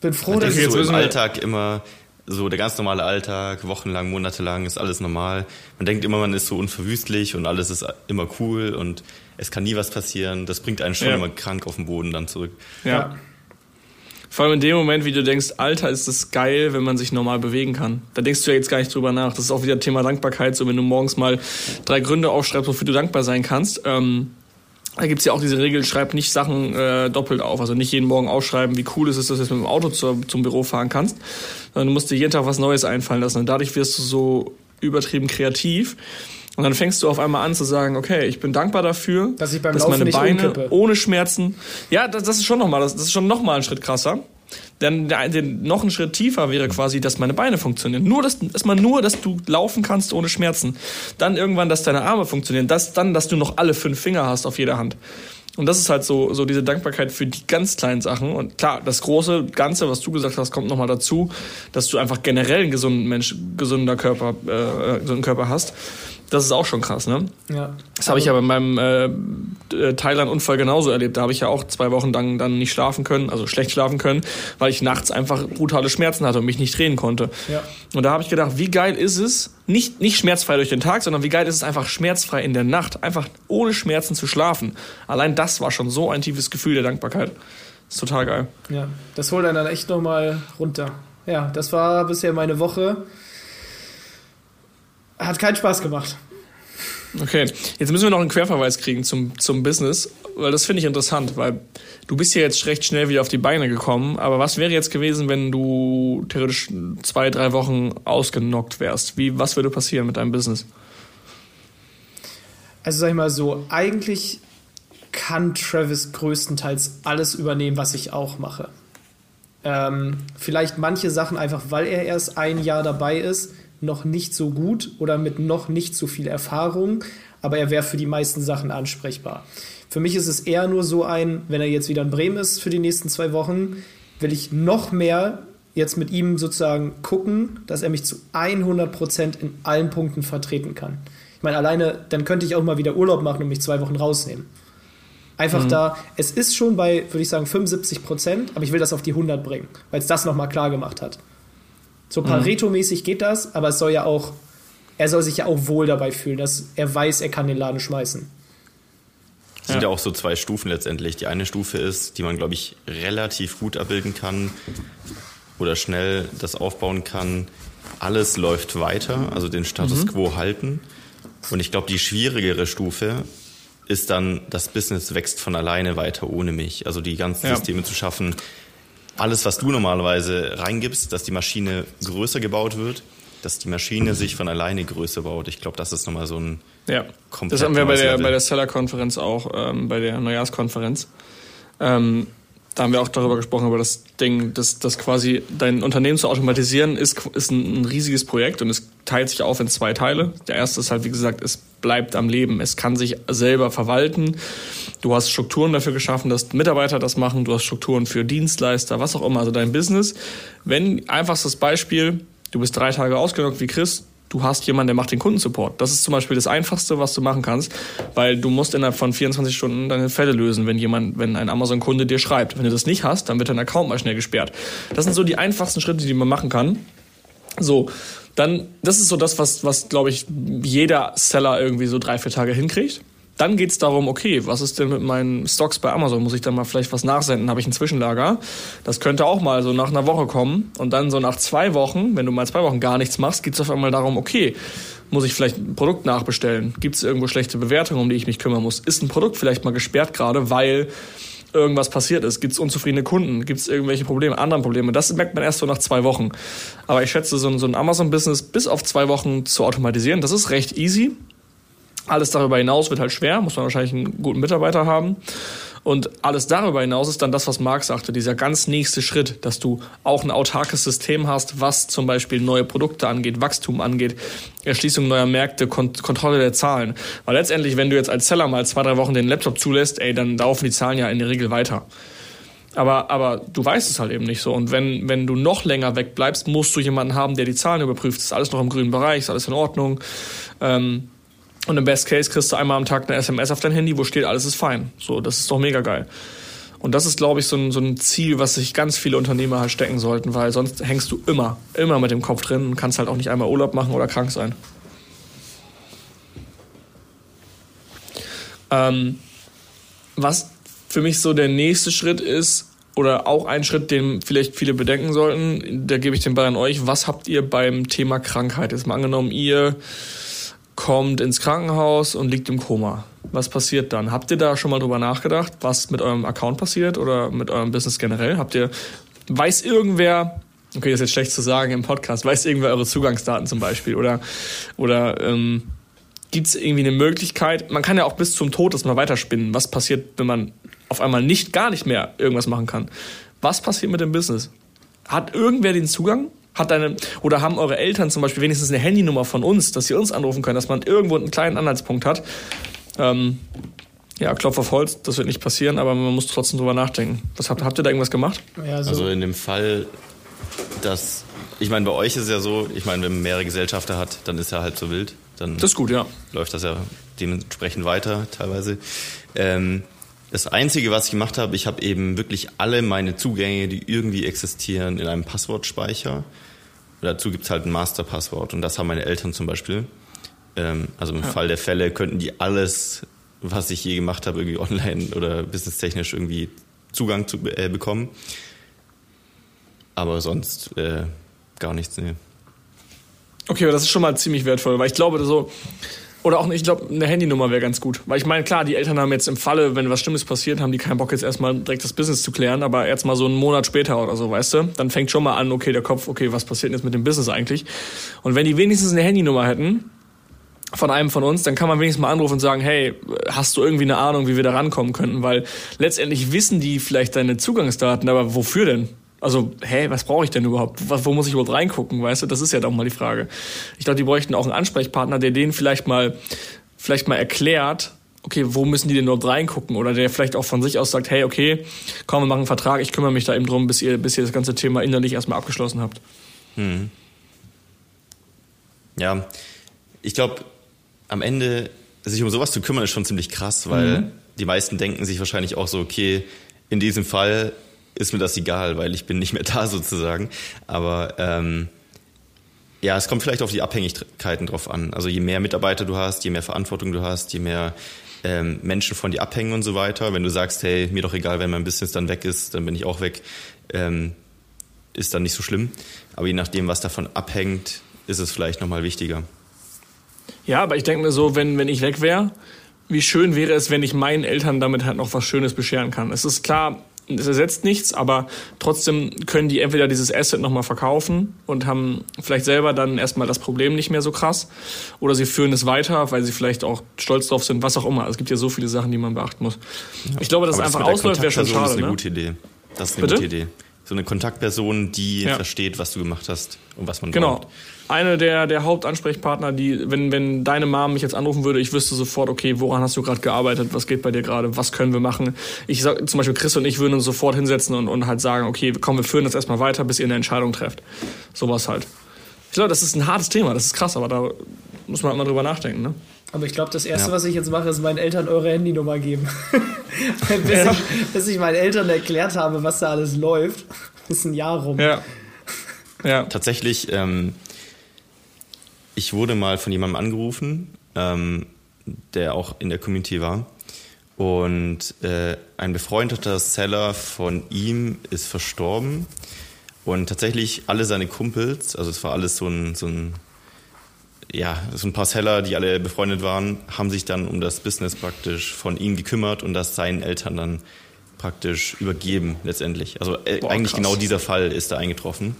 bin froh,
dass ich jetzt so im Alltag immer so der ganz normale Alltag, wochenlang, monatelang ist alles normal. Man denkt immer, man ist so unverwüstlich und alles ist immer cool und es kann nie was passieren. Das bringt einen schon ja. immer krank auf den Boden dann zurück.
Ja. Vor allem in dem Moment, wie du denkst, Alter, ist das geil, wenn man sich normal bewegen kann. Da denkst du ja jetzt gar nicht drüber nach. Das ist auch wieder Thema Dankbarkeit. So, wenn du morgens mal drei Gründe aufschreibst, wofür du dankbar sein kannst. Ähm, da gibt's ja auch diese Regel, schreib nicht Sachen äh, doppelt auf. Also nicht jeden Morgen aufschreiben, wie cool es ist, dass du jetzt mit dem Auto zur, zum Büro fahren kannst. Sondern du musst dir jeden Tag was Neues einfallen lassen. Und dadurch wirst du so übertrieben kreativ. Und dann fängst du auf einmal an zu sagen, okay, ich bin dankbar dafür,
dass, ich beim
dass
Laufen
meine Beine ohne Schmerzen. Ja, das, das ist schon nochmal, das, das ist schon nochmal ein Schritt krasser. Denn der, der, noch ein Schritt tiefer wäre quasi, dass meine Beine funktionieren. Nur, dass, man nur, dass du laufen kannst ohne Schmerzen. Dann irgendwann, dass deine Arme funktionieren. Das, dann, dass du noch alle fünf Finger hast auf jeder Hand. Und das ist halt so, so diese Dankbarkeit für die ganz kleinen Sachen. Und klar, das große Ganze, was du gesagt hast, kommt nochmal dazu, dass du einfach generell einen gesunden Mensch, gesunder Körper, äh, gesunden Körper hast. Das ist auch schon krass, ne?
Ja.
Das habe ich ja bei meinem äh, äh, Thailand-Unfall genauso erlebt. Da habe ich ja auch zwei Wochen lang dann nicht schlafen können, also schlecht schlafen können, weil ich nachts einfach brutale Schmerzen hatte und mich nicht drehen konnte.
Ja.
Und da habe ich gedacht, wie geil ist es, nicht, nicht schmerzfrei durch den Tag, sondern wie geil ist es einfach schmerzfrei in der Nacht, einfach ohne Schmerzen zu schlafen. Allein das war schon so ein tiefes Gefühl der Dankbarkeit. Das ist total geil.
Ja, das holt einen dann echt nochmal runter. Ja, das war bisher meine Woche. Hat keinen Spaß gemacht.
Okay, jetzt müssen wir noch einen Querverweis kriegen zum, zum Business, weil das finde ich interessant, weil du bist ja jetzt recht schnell wieder auf die Beine gekommen, aber was wäre jetzt gewesen, wenn du theoretisch zwei, drei Wochen ausgenockt wärst? Wie, was würde passieren mit deinem Business?
Also sag ich mal so, eigentlich kann Travis größtenteils alles übernehmen, was ich auch mache. Ähm, vielleicht manche Sachen einfach, weil er erst ein Jahr dabei ist, noch nicht so gut oder mit noch nicht so viel Erfahrung, aber er wäre für die meisten Sachen ansprechbar. Für mich ist es eher nur so ein, wenn er jetzt wieder in Bremen ist für die nächsten zwei Wochen, will ich noch mehr jetzt mit ihm sozusagen gucken, dass er mich zu 100 Prozent in allen Punkten vertreten kann. Ich meine, alleine, dann könnte ich auch mal wieder Urlaub machen und mich zwei Wochen rausnehmen. Einfach mhm. da, es ist schon bei, würde ich sagen, 75 Prozent, aber ich will das auf die 100 bringen, weil es das nochmal klar gemacht hat. So mhm. Pareto-mäßig geht das, aber es soll ja auch, er soll sich ja auch wohl dabei fühlen, dass er weiß, er kann den Laden schmeißen.
Es sind ja. ja auch so zwei Stufen letztendlich. Die eine Stufe ist, die man, glaube ich, relativ gut abbilden kann oder schnell das aufbauen kann. Alles läuft weiter, also den Status mhm. quo halten. Und ich glaube, die schwierigere Stufe ist dann, das Business wächst von alleine weiter ohne mich. Also die ganzen ja. Systeme zu schaffen, alles, was du normalerweise reingibst, dass die Maschine größer gebaut wird, dass die Maschine sich von alleine größer baut. Ich glaube, das ist nochmal so ein
ja. Das haben wir bei der, bei der Seller-Konferenz auch, ähm, bei der Neujahrskonferenz. Ähm, da haben wir auch darüber gesprochen, über das Ding, dass, dass quasi dein Unternehmen zu automatisieren ist, ist ein, riesiges Projekt und es teilt sich auf in zwei Teile. Der erste ist halt, wie gesagt, es bleibt am Leben. Es kann sich selber verwalten. Du hast Strukturen dafür geschaffen, dass Mitarbeiter das machen. Du hast Strukturen für Dienstleister, was auch immer. Also dein Business. Wenn einfachstes Beispiel, du bist drei Tage ausgenockt wie Chris, du hast jemanden, der macht den Kundensupport. Das ist zum Beispiel das Einfachste, was du machen kannst, weil du musst innerhalb von 24 Stunden deine Fälle lösen, wenn jemand, wenn ein Amazon-Kunde dir schreibt. Wenn du das nicht hast, dann wird dein Account mal schnell gesperrt. Das sind so die einfachsten Schritte, die man machen kann. So, dann, das ist so das, was, was glaube ich, jeder Seller irgendwie so drei, vier Tage hinkriegt. Dann geht es darum, okay, was ist denn mit meinen Stocks bei Amazon? Muss ich da mal vielleicht was nachsenden? Habe ich ein Zwischenlager? Das könnte auch mal so nach einer Woche kommen. Und dann so nach zwei Wochen, wenn du mal zwei Wochen gar nichts machst, geht es auf einmal darum, okay, muss ich vielleicht ein Produkt nachbestellen? Gibt es irgendwo schlechte Bewertungen, um die ich mich kümmern muss? Ist ein Produkt vielleicht mal gesperrt gerade, weil irgendwas passiert ist? Gibt es unzufriedene Kunden? Gibt es irgendwelche Probleme, andere Probleme? Das merkt man erst so nach zwei Wochen. Aber ich schätze, so ein, Amazon-Business bis auf zwei Wochen zu automatisieren, das ist recht easy. Alles darüber hinaus wird halt schwer, muss man wahrscheinlich einen guten Mitarbeiter haben. Und alles darüber hinaus ist dann das, was Marc sagte, dieser ganz nächste Schritt, dass du auch ein autarkes System hast, was zum Beispiel neue Produkte angeht, Wachstum angeht, Erschließung neuer Märkte, Kont Kontrolle der Zahlen. Weil letztendlich, wenn du jetzt als Seller mal zwei, drei Wochen den Laptop zulässt, ey, dann laufen die Zahlen ja in der Regel weiter. Aber, aber du weißt es halt eben nicht so. Und wenn, wenn du noch länger wegbleibst, musst du jemanden haben, der die Zahlen überprüft. Ist alles noch im grünen Bereich, ist alles in Ordnung. Ähm, und im Best Case kriegst du einmal am Tag eine SMS auf dein Handy, wo steht, alles ist fein. So, das ist doch mega geil. Und das ist, glaube ich, so ein, so ein Ziel, was sich ganz viele Unternehmer halt stecken sollten, weil sonst hängst du immer, immer mit dem Kopf drin und kannst halt auch nicht einmal Urlaub machen oder krank sein. Ähm, was für mich so der nächste Schritt ist, oder auch ein Schritt, den vielleicht viele bedenken sollten, da gebe ich den Ball an euch. Was habt ihr beim Thema Krankheit? Jetzt mal angenommen, ihr kommt ins Krankenhaus und liegt im Koma. Was passiert dann? Habt ihr da schon mal drüber nachgedacht, was mit eurem Account passiert oder mit eurem Business generell? Habt ihr, weiß irgendwer, okay, das ist jetzt schlecht zu sagen im Podcast, weiß irgendwer eure Zugangsdaten zum Beispiel oder, oder ähm, gibt es irgendwie eine Möglichkeit, man kann ja auch bis zum Tod das mal weiterspinnen. Was passiert, wenn man auf einmal nicht, gar nicht mehr irgendwas machen kann? Was passiert mit dem Business? Hat irgendwer den Zugang? Hat deine, oder haben eure Eltern zum Beispiel wenigstens eine Handynummer von uns, dass sie uns anrufen können, dass man irgendwo einen kleinen Anhaltspunkt hat? Ähm, ja, Klopf auf Holz, das wird nicht passieren, aber man muss trotzdem drüber nachdenken. Was habt, habt ihr da irgendwas gemacht?
Ja, so. Also in dem Fall, dass, ich meine, bei euch ist es ja so, ich meine, wenn man mehrere Gesellschafter hat, dann ist er halt so wild. Dann
das ist gut, ja.
Läuft das ja dementsprechend weiter teilweise. Ähm, das Einzige, was ich gemacht habe, ich habe eben wirklich alle meine Zugänge, die irgendwie existieren, in einem Passwortspeicher. Dazu gibt es halt ein Masterpasswort und das haben meine Eltern zum Beispiel. Ähm, also im ja. Fall der Fälle könnten die alles, was ich je gemacht habe, irgendwie online oder businesstechnisch irgendwie Zugang zu äh, bekommen. Aber sonst äh, gar nichts, nee.
Okay, aber das ist schon mal ziemlich wertvoll, weil ich glaube, so, oder auch, ich glaube, eine Handynummer wäre ganz gut. Weil ich meine, klar, die Eltern haben jetzt im Falle, wenn was Schlimmes passiert, haben die keinen Bock jetzt erstmal direkt das Business zu klären, aber jetzt mal so einen Monat später oder so, weißt du? Dann fängt schon mal an, okay, der Kopf, okay, was passiert denn jetzt mit dem Business eigentlich? Und wenn die wenigstens eine Handynummer hätten, von einem von uns, dann kann man wenigstens mal anrufen und sagen, hey, hast du irgendwie eine Ahnung, wie wir da rankommen könnten? Weil letztendlich wissen die vielleicht deine Zugangsdaten, aber wofür denn? Also, hä, was brauche ich denn überhaupt? Wo, wo muss ich überhaupt reingucken, weißt du? Das ist ja doch mal die Frage. Ich glaube, die bräuchten auch einen Ansprechpartner, der denen vielleicht mal, vielleicht mal erklärt, okay, wo müssen die denn überhaupt reingucken? Oder der vielleicht auch von sich aus sagt, hey, okay, komm, wir machen einen Vertrag, ich kümmere mich da eben drum, bis ihr, bis ihr das ganze Thema innerlich erstmal abgeschlossen habt. Hm.
Ja, ich glaube, am Ende sich um sowas zu kümmern, ist schon ziemlich krass, weil mhm. die meisten denken sich wahrscheinlich auch so, okay, in diesem Fall ist mir das egal, weil ich bin nicht mehr da sozusagen. Aber ähm, ja, es kommt vielleicht auf die Abhängigkeiten drauf an. Also je mehr Mitarbeiter du hast, je mehr Verantwortung du hast, je mehr ähm, Menschen von dir abhängen und so weiter. Wenn du sagst, hey, mir doch egal, wenn mein Business dann weg ist, dann bin ich auch weg, ähm, ist dann nicht so schlimm. Aber je nachdem, was davon abhängt, ist es vielleicht nochmal wichtiger.
Ja, aber ich denke mir so, wenn, wenn ich weg wäre, wie schön wäre es, wenn ich meinen Eltern damit halt noch was Schönes bescheren kann. Es ist klar, es ersetzt nichts, aber trotzdem können die entweder dieses Asset nochmal verkaufen und haben vielleicht selber dann erstmal das Problem nicht mehr so krass oder sie führen es weiter, weil sie vielleicht auch stolz drauf sind, was auch immer. Es gibt ja so viele Sachen, die man beachten muss. Ich glaube, dass es einfach ausläuft, wäre schon schade.
Das ist eine
ne?
gute Idee. Das ist eine Bitte? gute Idee. So eine Kontaktperson, die ja. versteht, was du gemacht hast und was man
genau. braucht eine der, der Hauptansprechpartner, die, wenn, wenn deine Mom mich jetzt anrufen würde, ich wüsste sofort, okay, woran hast du gerade gearbeitet, was geht bei dir gerade, was können wir machen. Ich sag, zum Beispiel Chris und ich würden uns sofort hinsetzen und, und halt sagen, okay, komm, wir führen das erstmal weiter, bis ihr eine Entscheidung trefft. Sowas halt. Ich glaube, das ist ein hartes Thema, das ist krass, aber da muss man halt mal drüber nachdenken, ne?
Aber ich glaube, das Erste, ja. was ich jetzt mache, ist meinen Eltern eure Handynummer geben. bis, ja. ich, bis ich meinen Eltern erklärt habe, was da alles läuft, ist ein Jahr rum.
Ja. ja. Tatsächlich ähm, ich wurde mal von jemandem angerufen, ähm, der auch in der Community war. Und äh, ein befreundeter Seller von ihm ist verstorben. Und tatsächlich alle seine Kumpels, also es war alles so ein, so ein, ja, so ein paar Seller, die alle befreundet waren, haben sich dann um das Business praktisch von ihm gekümmert und das seinen Eltern dann praktisch übergeben letztendlich. Also äh, Boah, eigentlich krass. genau dieser Fall ist da eingetroffen.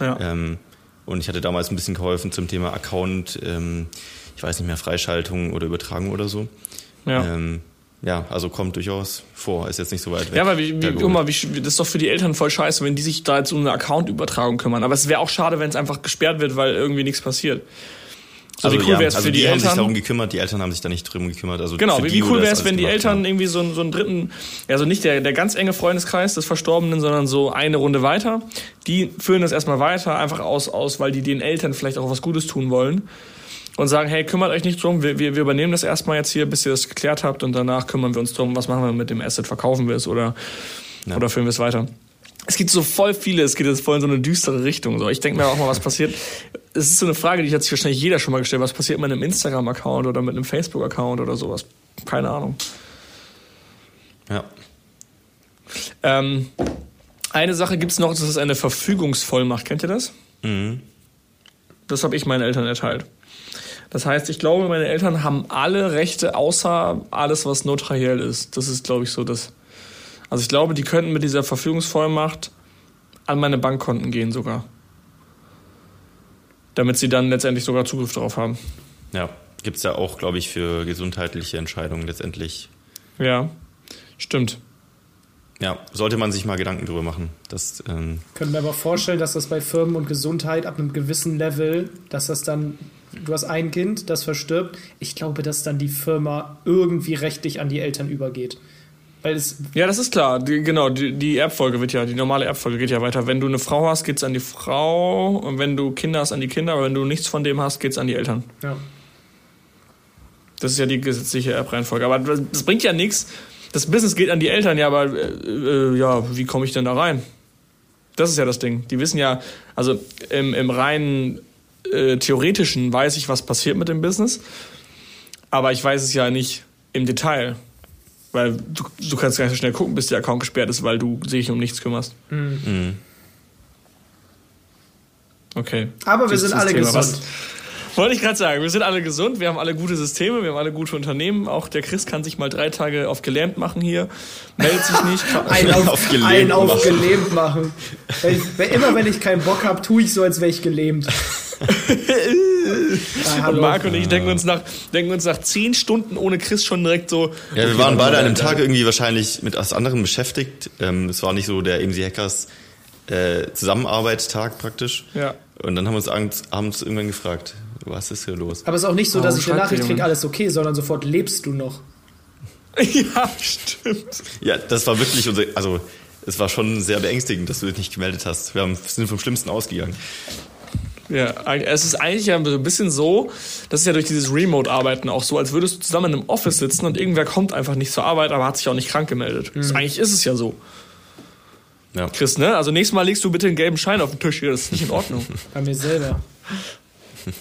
Ja. Ähm, und ich hatte damals ein bisschen geholfen zum Thema Account, ähm, ich weiß nicht mehr, Freischaltung oder Übertragung oder so. Ja. Ähm, ja, also kommt durchaus vor, ist jetzt nicht so weit weg.
Ja, aber wie, wie, guck mal, wie, das ist doch für die Eltern voll scheiße, wenn die sich da jetzt um eine Account-Übertragung kümmern. Aber es wäre auch schade, wenn es einfach gesperrt wird, weil irgendwie nichts passiert.
So, also wie cool ja, wäre es also für die, die Eltern? haben sich darum gekümmert, die Eltern haben sich da nicht drum gekümmert. Also
genau, wie, wie cool wäre es, wenn die Eltern haben. irgendwie so, so einen dritten, also nicht der, der ganz enge Freundeskreis des Verstorbenen, sondern so eine Runde weiter, die führen das erstmal weiter, einfach aus, aus, weil die den Eltern vielleicht auch was Gutes tun wollen und sagen, hey, kümmert euch nicht drum, wir, wir, wir übernehmen das erstmal jetzt hier, bis ihr das geklärt habt und danach kümmern wir uns drum, was machen wir mit dem Asset, verkaufen wir es oder, ja. oder führen wir es weiter. Es gibt so voll viele, es geht jetzt voll in so eine düstere Richtung. So. Ich denke mir auch mal, was passiert. Es ist so eine Frage, die hat sich wahrscheinlich jeder schon mal gestellt. Was passiert mit einem Instagram-Account oder mit einem Facebook-Account oder sowas? Keine Ahnung.
Ja.
Ähm, eine Sache gibt es noch, das ist eine Verfügungsvollmacht. Kennt ihr das? Mhm. Das habe ich meinen Eltern erteilt. Das heißt, ich glaube, meine Eltern haben alle Rechte außer alles, was notariell ist. Das ist, glaube ich, so das. Also ich glaube, die könnten mit dieser Verfügungsvollmacht an meine Bankkonten gehen sogar. Damit sie dann letztendlich sogar Zugriff darauf haben.
Ja, gibt es ja auch, glaube ich, für gesundheitliche Entscheidungen letztendlich.
Ja, stimmt.
Ja, sollte man sich mal Gedanken drüber machen. Das, ähm
Können wir aber vorstellen, dass das bei Firmen und Gesundheit ab einem gewissen Level, dass das dann du hast ein Kind, das verstirbt. Ich glaube, dass dann die Firma irgendwie rechtlich an die Eltern übergeht.
Ja, das ist klar. Die, genau, die, die, Erbfolge wird ja, die normale Erbfolge geht ja weiter. Wenn du eine Frau hast, geht es an die Frau. Und wenn du Kinder hast, an die Kinder. Aber wenn du nichts von dem hast, geht es an die Eltern.
Ja.
Das ist ja die gesetzliche Erbreihenfolge. Aber das bringt ja nichts. Das Business geht an die Eltern, ja, aber äh, äh, ja, wie komme ich denn da rein? Das ist ja das Ding. Die wissen ja, also im, im reinen äh, theoretischen weiß ich, was passiert mit dem Business, aber ich weiß es ja nicht im Detail. Weil du, du kannst gar nicht so schnell gucken, bis der Account gesperrt ist, weil du sich um nichts kümmerst. Mhm. mhm. Okay.
Aber wir sind alle Thema. gesund. Was,
wollte ich gerade sagen, wir sind alle gesund, wir haben alle gute Systeme, wir haben alle gute Unternehmen. Auch der Chris kann sich mal drei Tage auf gelähmt machen hier, meldet sich nicht.
ein auf, auf gelähmt, ein auf gelähmt machen. Wenn ich, immer wenn ich keinen Bock habe, tue ich so, als wäre ich gelähmt.
Ah, und Marc und ich denken uns, nach, denken uns nach zehn Stunden ohne Chris schon direkt so.
Ja, wir waren beide an einem Tag irgendwie wahrscheinlich mit was anderem beschäftigt. Ähm, es war nicht so der AMC Hackers äh, Zusammenarbeit-Tag praktisch.
Ja.
Und dann haben wir uns abends irgendwann gefragt, was ist hier los?
Aber es ist auch nicht so, dass oh, ich eine Nachricht kriege, alles okay, sondern sofort lebst du noch.
ja, stimmt.
Ja, das war wirklich unser, also es war schon sehr beängstigend, dass du dich nicht gemeldet hast. Wir haben, sind vom Schlimmsten ausgegangen.
Ja, es ist eigentlich ja ein bisschen so, das ist ja durch dieses Remote-Arbeiten auch so, als würdest du zusammen in einem Office sitzen und irgendwer kommt einfach nicht zur Arbeit, aber hat sich auch nicht krank gemeldet. Mhm. eigentlich ist es ja so. Ja. Chris, ne? Also nächstes Mal legst du bitte einen gelben Schein auf den Tisch hier, das ist nicht in Ordnung.
Bei mir selber.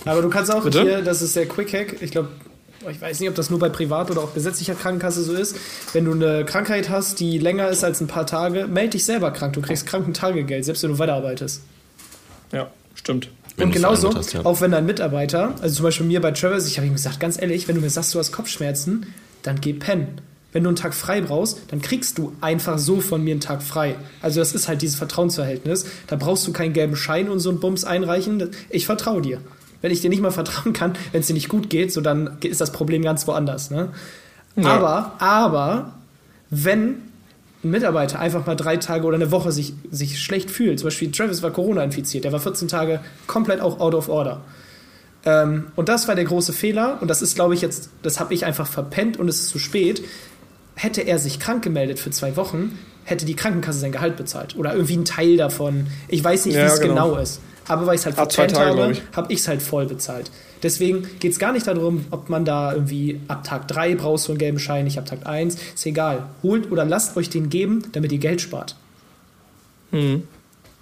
Aber du kannst auch Bitte? hier, das ist der Quick Hack, ich glaube, ich weiß nicht, ob das nur bei privat oder auch gesetzlicher Krankenkasse so ist. Wenn du eine Krankheit hast, die länger ist als ein paar Tage, melde dich selber krank. Du kriegst Krankentagegeld, selbst wenn du weiterarbeitest.
Ja, stimmt.
Wenn und genauso, hast, ja. auch wenn dein Mitarbeiter, also zum Beispiel mir bei Travis, ich habe ihm gesagt, ganz ehrlich, wenn du mir sagst, du hast Kopfschmerzen, dann geh pennen. Wenn du einen Tag frei brauchst, dann kriegst du einfach so von mir einen Tag frei. Also das ist halt dieses Vertrauensverhältnis. Da brauchst du keinen gelben Schein und so einen Bums einreichen. Ich vertraue dir. Wenn ich dir nicht mal vertrauen kann, wenn es dir nicht gut geht, so dann ist das Problem ganz woanders. Ne? Ja. Aber, aber, wenn ein Mitarbeiter einfach mal drei Tage oder eine Woche sich, sich schlecht fühlt, zum Beispiel Travis war Corona infiziert, der war 14 Tage komplett auch out of order. Ähm, und das war der große Fehler und das ist, glaube ich, jetzt, das habe ich einfach verpennt und es ist zu spät. Hätte er sich krank gemeldet für zwei Wochen, hätte die Krankenkasse sein Gehalt bezahlt oder irgendwie einen Teil davon. Ich weiß nicht, wie es genau. genau ist. Aber weil ich es halt verpennt habe, habe ich es halt voll bezahlt. Deswegen geht es gar nicht darum, ob man da irgendwie ab Tag 3 brauchst so einen gelben Schein, nicht ab Tag 1. Ist egal. Holt oder lasst euch den geben, damit ihr Geld spart.
Mhm.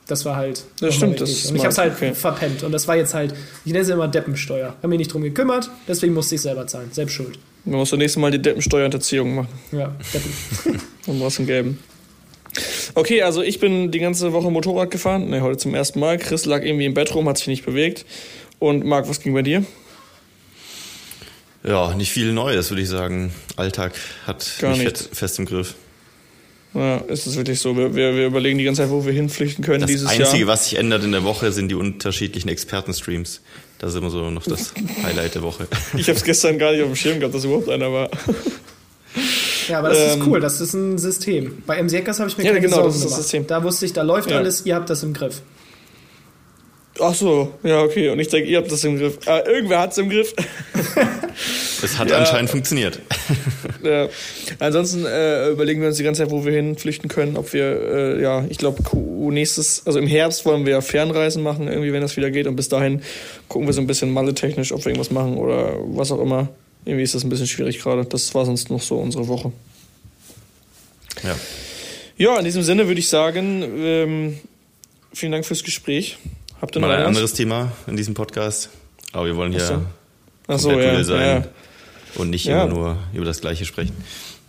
Das war halt.
Das stimmt. Das
und ich habe es halt okay. verpennt. Und das war jetzt halt, ich nenne es immer Deppensteuer. Ich habe mich nicht drum gekümmert, deswegen musste ich selber zahlen. Selbst schuld.
Man muss das nächste Mal die Deppensteuerhinterziehung machen.
Ja, Deppen.
Dann brauchst du einen gelben. Okay, also ich bin die ganze Woche Motorrad gefahren. Ne, heute zum ersten Mal. Chris lag irgendwie im Bett rum, hat sich nicht bewegt. Und Marc, was ging bei dir?
Ja, nicht viel Neues, würde ich sagen. Alltag hat
Gar
mich
nichts.
fest, im Griff.
Ja, ist es wirklich so. Wir, wir, wir überlegen die ganze Zeit, wo wir hinflüchten können
Das
dieses
Einzige,
Jahr.
was sich ändert in der Woche, sind die unterschiedlichen Expertenstreams. Das ist immer so noch das Highlight der Woche.
Ich habe es gestern gar nicht auf dem Schirm gehabt, dass überhaupt einer war.
Ja, aber das ist
Ähm,
cool, das ist ein System. Bei MC Hackers habe ich mir
Ja,
keine
genau,
Sorgen
das ist das
gemacht.
System.
Da wusste ich, da läuft
Ja.
alles, ihr habt das im Griff.
Ach so, ja, okay. Und ich denke, ihr habt das im Griff. Ah, irgendwer hat es im Griff.
Das hat
Ja.
anscheinend funktioniert.
Ja. Ansonsten äh, überlegen wir uns die ganze Zeit, wo wir hinflüchten können. Ob wir, äh, ja, ich glaube, nächstes, also im Herbst wollen wir Fernreisen machen, irgendwie, wenn das wieder geht. Und bis dahin gucken wir so ein bisschen malle-technisch, ob wir irgendwas machen oder was auch immer. Irgendwie ist das ein bisschen schwierig gerade. Das war sonst noch so unsere Woche.
Ja.
Ja, in diesem Sinne würde ich sagen, ähm, vielen Dank fürs Gespräch. Habt ihr noch
Mal ein
irgendwas?
anderes Thema in diesem Podcast. Aber wir wollen
Ach so.
hier
Ach so,
komplett
ja,
real sein
ja.
und nicht
Ja.
immer nur über das Gleiche sprechen.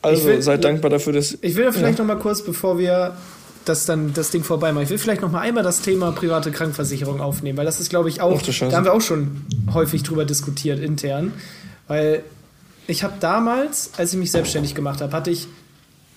Also
will-
seid dankbar dafür, dass.
Ich will da vielleicht
Ja.
noch mal kurz, bevor wir das dann das Ding vorbei machen, ich will vielleicht noch mal einmal das Thema private Krankenversicherung aufnehmen, weil das ist, glaube ich, auch,
Ach
da haben wir auch schon häufig drüber diskutiert intern, weil ich habe damals, als ich mich selbstständig gemacht habe, hatte ich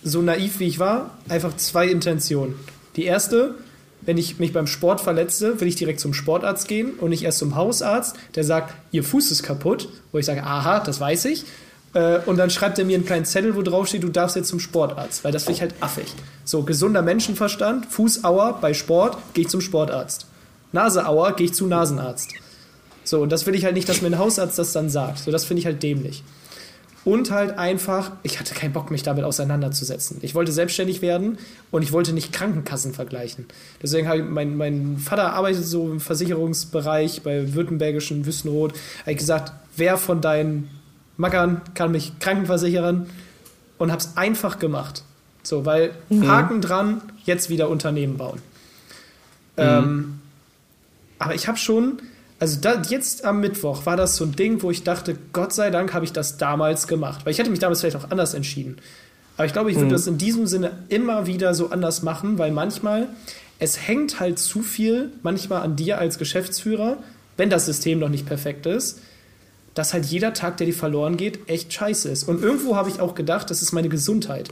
so naiv wie ich war, einfach zwei Intentionen. Die erste, wenn ich mich beim Sport verletze, will ich direkt zum Sportarzt gehen und nicht erst zum Hausarzt, der sagt, ihr Fuß ist kaputt, wo ich sage, aha, das weiß ich. Äh, Und dann schreibt er mir einen kleinen Zettel, wo drauf steht, du darfst jetzt zum Sportarzt, weil das finde ich halt affig. So, gesunder Menschenverstand, Fußauer bei Sport, gehe ich zum Sportarzt. Naseauer, gehe ich zum Nasenarzt. So, und das will ich halt nicht, dass mir ein Hausarzt das dann sagt. So, das finde ich halt dämlich. Und halt einfach, ich hatte keinen Bock, mich damit auseinanderzusetzen. Ich wollte selbstständig werden und ich wollte nicht Krankenkassen vergleichen. Deswegen habe ich, mein, mein Vater arbeitet so im Versicherungsbereich bei Württembergischen Wüstenrot. Habe ich gesagt, wer von deinen Mackern kann mich krankenversichern? Und habe es einfach gemacht. So, weil Haken dran, jetzt wieder Unternehmen bauen. Ähm, aber ich habe schon, also da, jetzt am Mittwoch war das so ein Ding, wo ich dachte, Gott sei Dank habe ich das damals gemacht. Weil ich hätte mich damals vielleicht auch anders entschieden. Aber ich glaube, ich würde das in diesem Sinne immer wieder so anders machen, weil manchmal, es hängt halt zu viel, manchmal an dir als Geschäftsführer, wenn das System noch nicht perfekt ist, dass halt jeder Tag, der dir verloren geht, echt scheiße ist. Und irgendwo habe ich auch gedacht, das ist meine Gesundheit.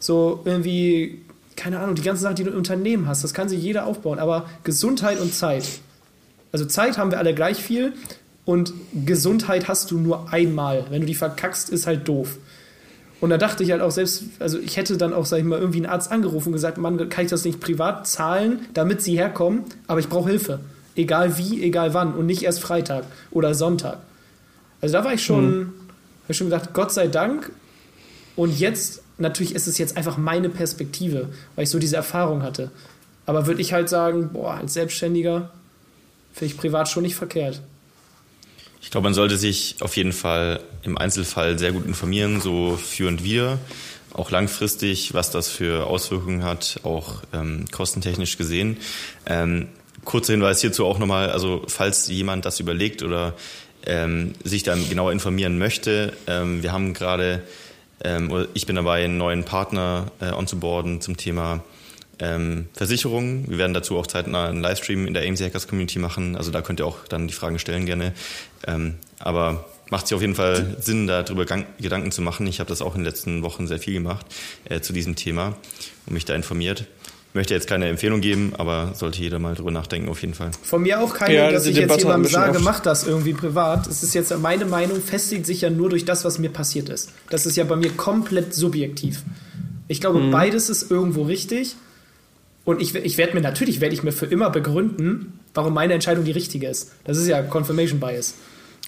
So irgendwie, keine Ahnung, die ganzen Sachen, die du im Unternehmen hast, das kann sich jeder aufbauen. Aber Gesundheit und Zeit. Also Zeit haben wir alle gleich viel und Gesundheit hast du nur einmal. Wenn du die verkackst, ist halt doof. Und da dachte ich halt auch selbst, also ich hätte dann auch, sag ich mal, irgendwie einen Arzt angerufen und gesagt, Mann, kann ich das nicht privat zahlen, damit sie herkommen, aber ich brauche Hilfe. Egal wie, egal wann und nicht erst Freitag oder Sonntag. Also da war ich schon, hab ich schon gedacht, Gott sei Dank. Und jetzt, natürlich ist es jetzt einfach meine Perspektive, weil ich so diese Erfahrung hatte. Aber würde ich halt sagen, boah, als Selbstständiger finde ich privat schon nicht verkehrt.
Ich glaube, man sollte sich auf jeden Fall im Einzelfall sehr gut informieren, so für und wieder, auch langfristig, was das für Auswirkungen hat, auch ähm, kostentechnisch gesehen. Ähm, kurzer Hinweis hierzu auch nochmal, also falls jemand das überlegt oder ähm, sich dann genau informieren möchte, ähm, wir haben gerade, ähm, ich bin dabei, einen neuen Partner äh, onzuboarden zum Thema ähm, Versicherungen. Wir werden dazu auch zeitnah einen Livestream in der AMC Hackers Community machen. Also da könnt ihr auch dann die Fragen stellen gerne. Ähm, aber macht sich auf jeden Fall Sinn, darüber gang- Gedanken zu machen. Ich habe das auch in den letzten Wochen sehr viel gemacht äh, zu diesem Thema und mich da informiert. Ich möchte jetzt keine Empfehlung geben, aber sollte jeder mal drüber nachdenken auf jeden Fall.
Von mir auch keine,
Ja,
dass ich jetzt
Debatte haben
jemandem sage, mach das irgendwie privat. Es ist jetzt meine Meinung, festigt sich ja nur durch das, was mir passiert ist. Das ist ja bei mir komplett subjektiv. Ich glaube,
Mhm.
beides ist irgendwo richtig. Und ich, ich werde mir natürlich, werde ich mir für immer begründen, warum meine Entscheidung die richtige ist. Das ist ja Confirmation Bias.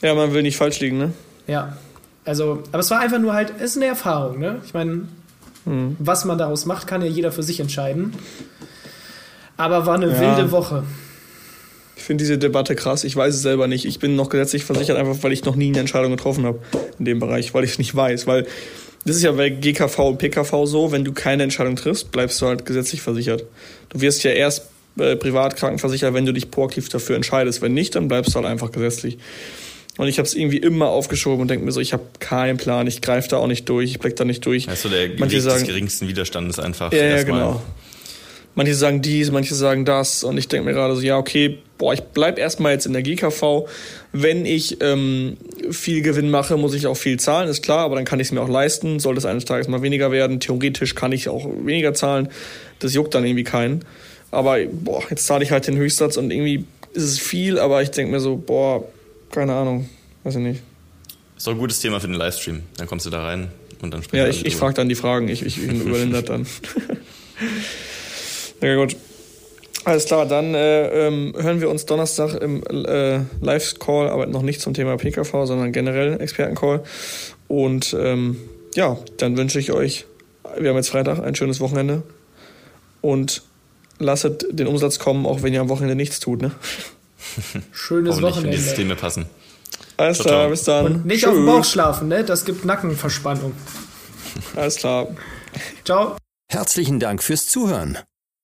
Ja, man will nicht falsch liegen, ne?
Ja. Also, aber es war einfach nur halt, es ist eine Erfahrung, ne? Ich meine,
Mhm.
was man daraus macht, kann ja jeder für sich entscheiden. Aber war eine
Ja.
wilde Woche.
Ich finde diese Debatte krass. Ich weiß es selber nicht. Ich bin noch gesetzlich versichert, einfach weil ich noch nie eine Entscheidung getroffen habe in dem Bereich, weil ich es nicht weiß. Weil das ist ja bei GKV und PKV so, wenn du keine Entscheidung triffst, bleibst du halt gesetzlich versichert. Du wirst ja erst äh, privat krankenversichert, wenn du dich proaktiv dafür entscheidest. Wenn nicht, dann bleibst du halt einfach gesetzlich. Und ich habe es irgendwie immer aufgeschoben und denke mir so, ich habe keinen Plan, ich greife da auch nicht durch, ich blick da nicht durch.
Also der
Manche
Weg
sagen-
des geringsten Widerstandes einfach
Ja, ja, genau. Manche sagen dies, manche sagen das und ich denke mir gerade so, ja, okay, boah, ich bleib erstmal jetzt in der GKV. Wenn ich ähm, viel Gewinn mache, muss ich auch viel zahlen, ist klar, aber dann kann ich es mir auch leisten. Sollte es eines Tages mal weniger werden, theoretisch kann ich auch weniger zahlen. Das juckt dann irgendwie keinen. Aber boah, jetzt zahle ich halt den Höchstsatz und irgendwie ist es viel, aber ich denke mir so, boah, keine Ahnung, weiß ich nicht.
Ist doch ein gutes Thema für den Livestream. Dann kommst du da rein und dann sprechen
Ja,
wir
ich, ich
drüber.
frage dann die Fragen, ich, ich übernehme das dann. ja, gut. Alles klar, dann äh, ähm, hören wir uns Donnerstag im äh, Live-Call, aber noch nicht zum Thema PKV, sondern generell Experten-Call. Und ähm, ja, dann wünsche ich euch, wir haben jetzt Freitag, ein schönes Wochenende. Und lasset den Umsatz kommen, auch wenn ihr am Wochenende nichts tut. Ne?
Schönes
wenn die
Wochenende.
Systeme passen.
Alles
Ciao,
klar,
ciao.
bis dann.
Und nicht
Tschüss.
auf dem Bauch schlafen, ne? Das gibt Nackenverspannung.
Alles klar.
Ciao.
Herzlichen Dank fürs Zuhören.